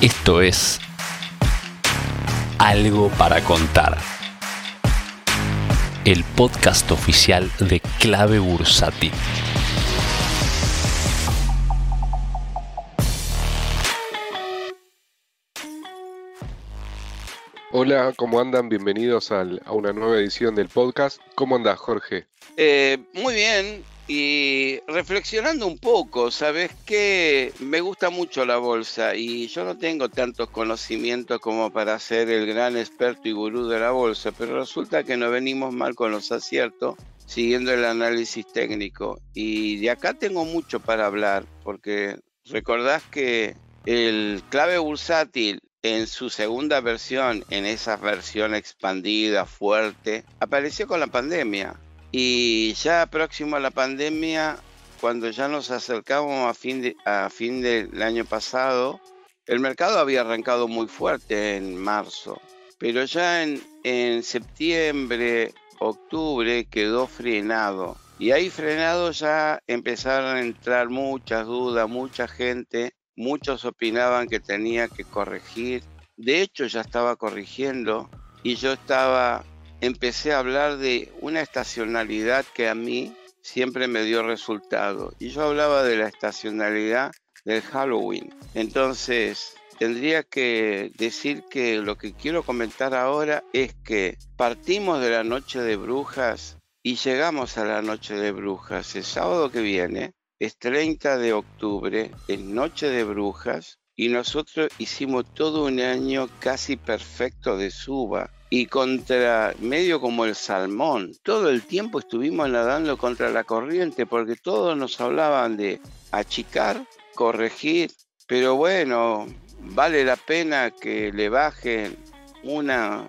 Esto es Algo para contar. El podcast oficial de Clave Bursati. Hola, ¿cómo andan? Bienvenidos a una nueva edición del podcast. ¿Cómo andas, Jorge? Eh, muy bien, y reflexionando un poco, ¿sabes qué? Me gusta mucho la bolsa y yo no tengo tantos conocimientos como para ser el gran experto y gurú de la bolsa, pero resulta que no venimos mal con los aciertos siguiendo el análisis técnico. Y de acá tengo mucho para hablar, porque recordás que el clave bursátil en su segunda versión, en esa versión expandida, fuerte, apareció con la pandemia. Y ya próximo a la pandemia, cuando ya nos acercamos a fin, a fin del año pasado, el mercado había arrancado muy fuerte en marzo, pero ya en, en septiembre, octubre quedó frenado. Y ahí frenado ya empezaron a entrar muchas dudas, mucha gente, muchos opinaban que tenía que corregir. De hecho ya estaba corrigiendo y yo estaba empecé a hablar de una estacionalidad que a mí siempre me dio resultado. Y yo hablaba de la estacionalidad del Halloween. Entonces, tendría que decir que lo que quiero comentar ahora es que partimos de la noche de brujas y llegamos a la noche de brujas. El sábado que viene es 30 de octubre, es noche de brujas. Y nosotros hicimos todo un año casi perfecto de suba y contra medio como el salmón. Todo el tiempo estuvimos nadando contra la corriente porque todos nos hablaban de achicar, corregir, pero bueno, vale la pena que le bajen una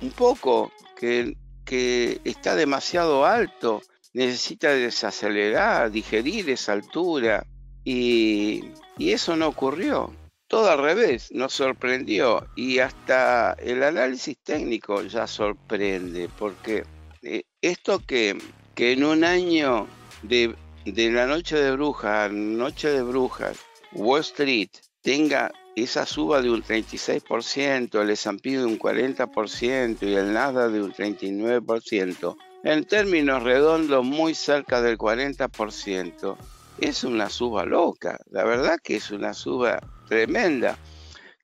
un poco que, que está demasiado alto, necesita desacelerar, digerir esa altura y, y eso no ocurrió todo al revés, nos sorprendió. Y hasta el análisis técnico ya sorprende, porque eh, esto que, que en un año de, de la noche de brujas, noche de brujas, Wall Street tenga esa suba de un 36%, el S&P de un 40% y el Nasdaq de un 39%, en términos redondos muy cerca del 40%, es una suba loca, la verdad que es una suba tremenda,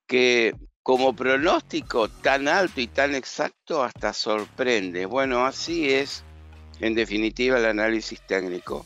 que como pronóstico tan alto y tan exacto hasta sorprende. Bueno, así es en definitiva el análisis técnico.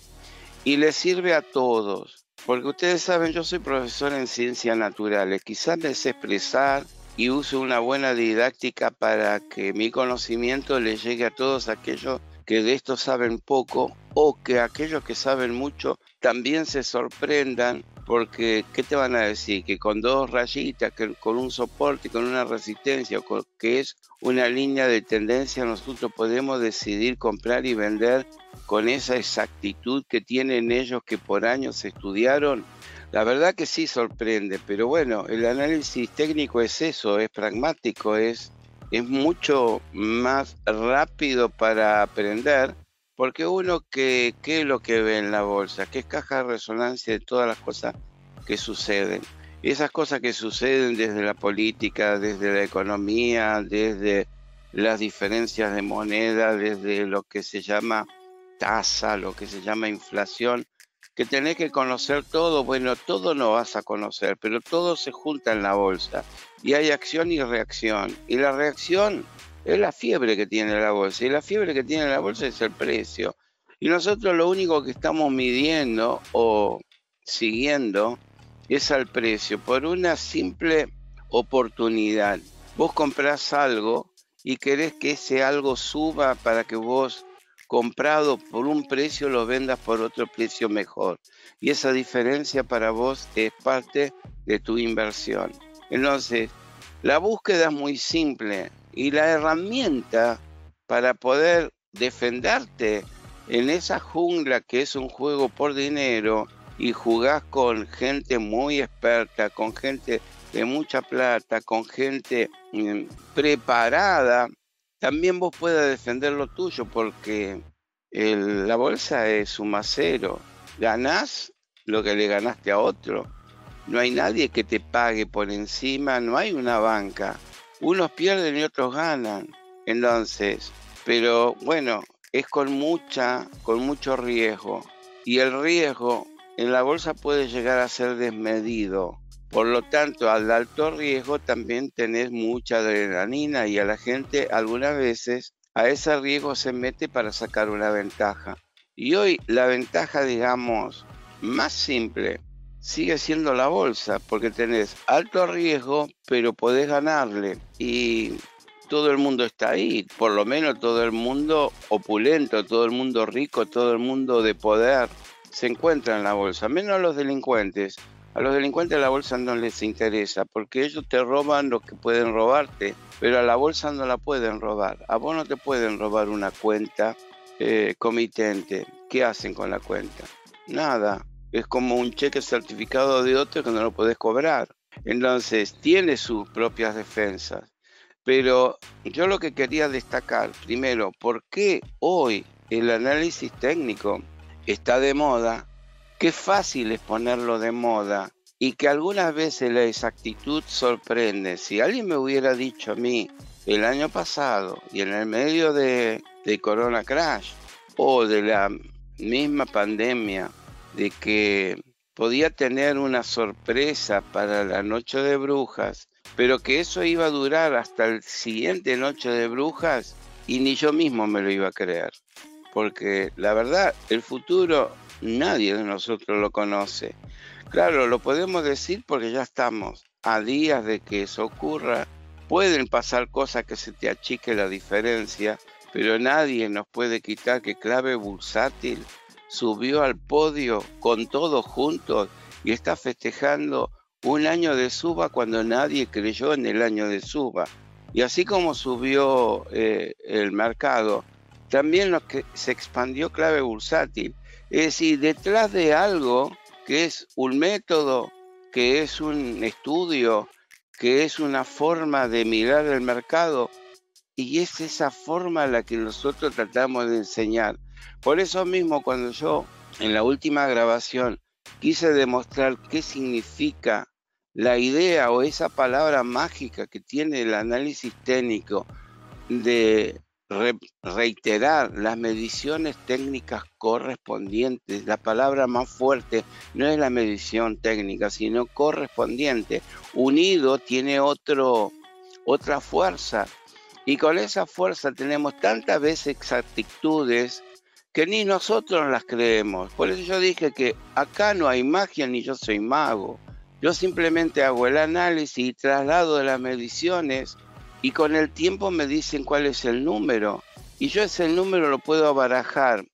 Y le sirve a todos, porque ustedes saben, yo soy profesor en ciencias naturales, quizás me sé expresar y uso una buena didáctica para que mi conocimiento le llegue a todos aquellos que de esto saben poco o que aquellos que saben mucho también se sorprendan porque ¿qué te van a decir? Que con dos rayitas, que con un soporte, con una resistencia, que es una línea de tendencia, nosotros podemos decidir comprar y vender con esa exactitud que tienen ellos que por años estudiaron. La verdad que sí sorprende, pero bueno, el análisis técnico es eso, es pragmático, es, es mucho más rápido para aprender porque uno que, ¿qué es lo que ve en la bolsa? Que es caja de resonancia de todas las cosas que suceden. esas cosas que suceden desde la política, desde la economía, desde las diferencias de moneda, desde lo que se llama tasa, lo que se llama inflación, que tenés que conocer todo, bueno, todo no vas a conocer, pero todo se junta en la bolsa y hay acción y reacción. Y la reacción es la fiebre que tiene la bolsa. Y la fiebre que tiene la bolsa es el precio. Y nosotros lo único que estamos midiendo o siguiendo es al precio por una simple oportunidad. Vos comprás algo y querés que ese algo suba para que vos comprado por un precio lo vendas por otro precio mejor. Y esa diferencia para vos es parte de tu inversión. Entonces, la búsqueda es muy simple y la herramienta para poder defenderte en esa jungla que es un juego por dinero y jugás con gente muy experta, con gente de mucha plata, con gente mm, preparada, también vos puedas defender lo tuyo porque la bolsa es un macero. Ganás lo que le ganaste a otro no hay nadie que te pague por encima, no hay una banca. Unos pierden y otros ganan. Entonces, pero bueno, es con mucha, con mucho riesgo. Y el riesgo en la bolsa puede llegar a ser desmedido. Por lo tanto, al alto riesgo también tenés mucha adrenalina y a la gente algunas veces a ese riesgo se mete para sacar una ventaja. Y hoy la ventaja, digamos, más simple sigue siendo la bolsa, porque tenés alto riesgo, pero podés ganarle. Y todo el mundo está ahí, por lo menos todo el mundo opulento, todo el mundo rico, todo el mundo de poder se encuentra en la bolsa, menos los delincuentes. A los delincuentes la bolsa no les interesa porque ellos te roban lo que pueden robarte, pero a la bolsa no la pueden robar. A vos no te pueden robar una cuenta eh, comitente. ¿Qué hacen con la cuenta? Nada. Es como un cheque certificado de otro que no lo puedes cobrar. Entonces, tiene sus propias defensas. Pero yo lo que quería destacar, primero, ¿por qué hoy el análisis técnico está de moda? Qué fácil es ponerlo de moda y que algunas veces la exactitud sorprende. Si alguien me hubiera dicho a mí el año pasado y en el medio de, de Corona Crash o de la misma pandemia de que podía tener una sorpresa para la noche de brujas, pero que eso iba a durar hasta el siguiente noche de brujas y ni yo mismo me lo iba a creer. Porque la verdad, el futuro nadie de nosotros lo conoce. Claro, lo podemos decir porque ya estamos a días de que eso ocurra. Pueden pasar cosas que se te achique la diferencia, pero nadie nos puede quitar que clave bursátil subió al podio con todos juntos y está festejando un año de suba cuando nadie creyó en el año de suba. Y así como subió eh, el mercado, también lo que se expandió clave bursátil. Es decir, detrás de algo que es un método, que es un estudio, que es una forma de mirar el mercado, y es esa forma la que nosotros tratamos de enseñar. Por eso mismo, cuando yo en la última grabación quise demostrar qué significa la idea o esa palabra mágica que tiene el análisis técnico de reiterar las mediciones técnicas correspondientes. La palabra más fuerte no es la medición técnica, sino correspondiente. Unido tiene otro, otra fuerza. Y con esa fuerza tenemos tantas veces exactitudes que ni nosotros las creemos. Por eso yo dije que acá no hay magia ni yo soy mago. Yo simplemente hago el análisis y traslado de las mediciones y con el tiempo me dicen cuál es el número. Y yo ese número lo puedo barajar,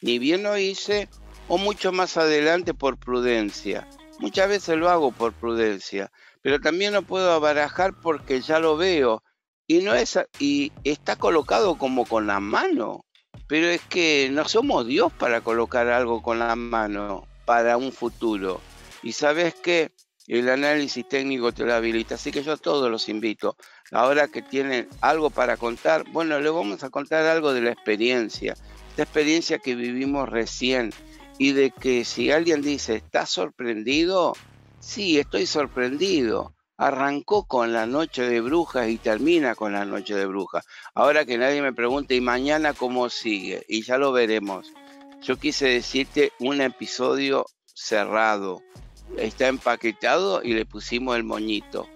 ni bien lo hice o mucho más adelante por prudencia. Muchas veces lo hago por prudencia, pero también lo puedo barajar porque ya lo veo y no es y está colocado como con la mano. Pero es que no somos Dios para colocar algo con la mano para un futuro. Y sabes que el análisis técnico te lo habilita. Así que yo a todos los invito. Ahora que tienen algo para contar, bueno, le vamos a contar algo de la experiencia. La experiencia que vivimos recién. Y de que si alguien dice, ¿estás sorprendido? Sí, estoy sorprendido. Arrancó con la noche de brujas y termina con la noche de brujas. Ahora que nadie me pregunte, ¿y mañana cómo sigue? Y ya lo veremos. Yo quise decirte un episodio cerrado está empaquetado y le pusimos el moñito.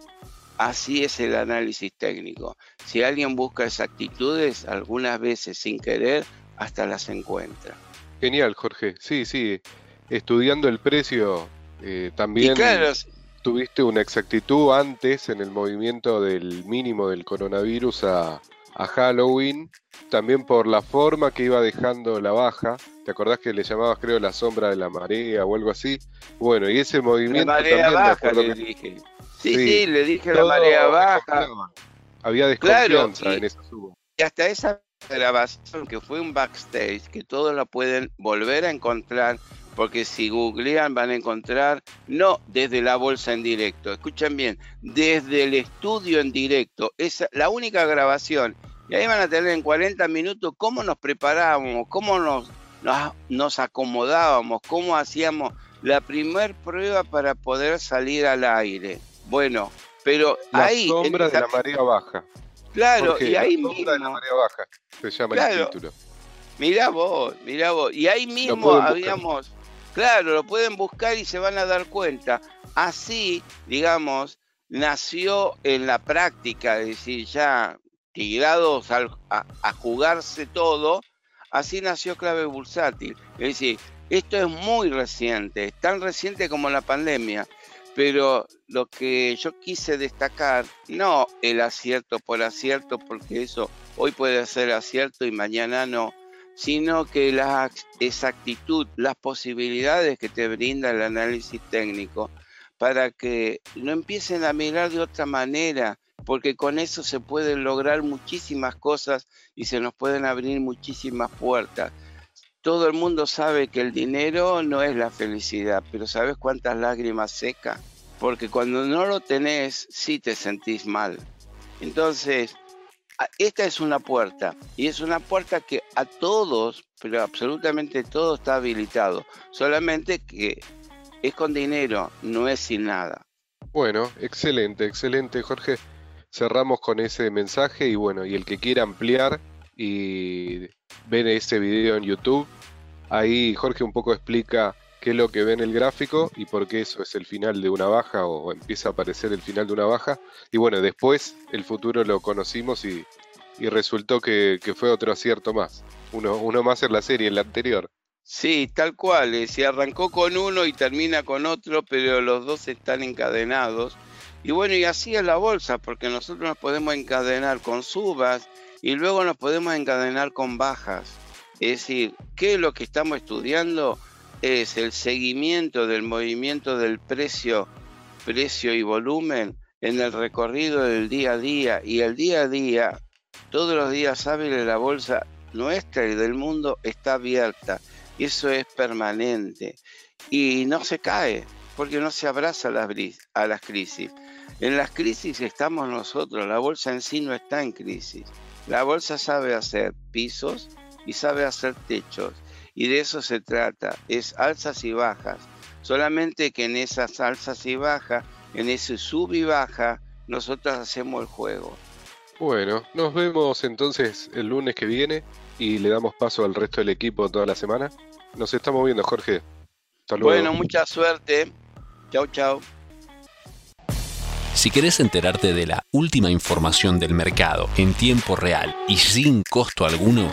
Así es el análisis técnico. Si alguien busca exactitudes, algunas veces sin querer, hasta las encuentra. Genial, Jorge. Sí, sí. Estudiando el precio, eh, también tuviste una exactitud antes en el movimiento del mínimo del coronavirus a, a Halloween, también por la forma que iba dejando la baja. ¿Te acordás que le llamabas, creo, la sombra de la marea o algo así? Bueno, y ese movimiento. La marea baja, le dije. Sí, sí, le dije la marea baja. Había desconfianza en esa suba. Y hasta esa grabación que fue un backstage, que todos la pueden volver a encontrar, porque si googlean van a encontrar, no desde la bolsa en directo, escuchen bien, desde el estudio en directo, es la única grabación. Y ahí van a tener en 40 minutos cómo nos preparábamos, cómo nos, nos, acomodábamos, cómo hacíamos la primer prueba para poder salir al aire. Bueno, pero la ahí... sombra de la marea baja. Claro, y ahí la sombra de la marea baja se llama el título. Mirá vos, mirá vos. Y ahí mismo habíamos... Claro, lo pueden buscar y se van a dar cuenta. Así, digamos, nació en la práctica, es decir, ya tirados a, jugarse todo, así nació clave bursátil. Es decir, esto es muy reciente, tan reciente como la pandemia, pero lo que yo quise destacar, no el acierto por acierto, porque eso hoy puede ser acierto y mañana no, sino que la exactitud, las posibilidades que te brinda el análisis técnico para que no empiecen a mirar de otra manera, porque con eso se pueden lograr muchísimas cosas y se nos pueden abrir muchísimas puertas. Todo el mundo sabe que el dinero no es la felicidad, pero ¿sabes cuántas lágrimas seca? Porque cuando no lo tenés, sí te sentís mal. Entonces, esta es una puerta y es una puerta que a todos, pero absolutamente todo está habilitado. Solamente que es con dinero, no es sin nada. Bueno, excelente, excelente Jorge cerramos con ese mensaje y bueno, y el que quiera ampliar y ver ese video en YouTube, ahí Jorge un poco explica qué es lo que ve en el gráfico y por qué eso es el final de una baja o empieza a aparecer el final de una baja. Y bueno, después el futuro lo conocimos y, resultó que, fue otro acierto más. Uno, uno más en la serie, en la anterior. Sí, tal cual. Eh, se arrancó con uno y termina con otro, pero los dos están encadenados. Y bueno, y así es la bolsa, porque nosotros nos podemos encadenar con subas y luego nos podemos encadenar con bajas. Es decir, ¿qué es lo que estamos estudiando? Es el seguimiento del movimiento del precio, precio y volumen en el recorrido del día a día. Y el día a día, todos los días hábiles, la bolsa nuestra y del mundo está abierta. Y eso es permanente. Y no se cae, porque no se abraza a las, a las crisis. En las crisis estamos nosotros, la bolsa en sí no está en crisis. La bolsa sabe hacer pisos y sabe hacer techos. Y de eso se trata, es alzas y bajas. Solamente que en esas alzas y bajas, en ese sub y baja, nosotros hacemos el juego. Bueno, nos vemos entonces el lunes que viene y le damos paso al resto del equipo toda la semana. Nos estamos viendo, Jorge. Hasta luego. Bueno, mucha suerte. Chau, chau. Si querés enterarte de la última información del mercado en tiempo real y sin costo alguno,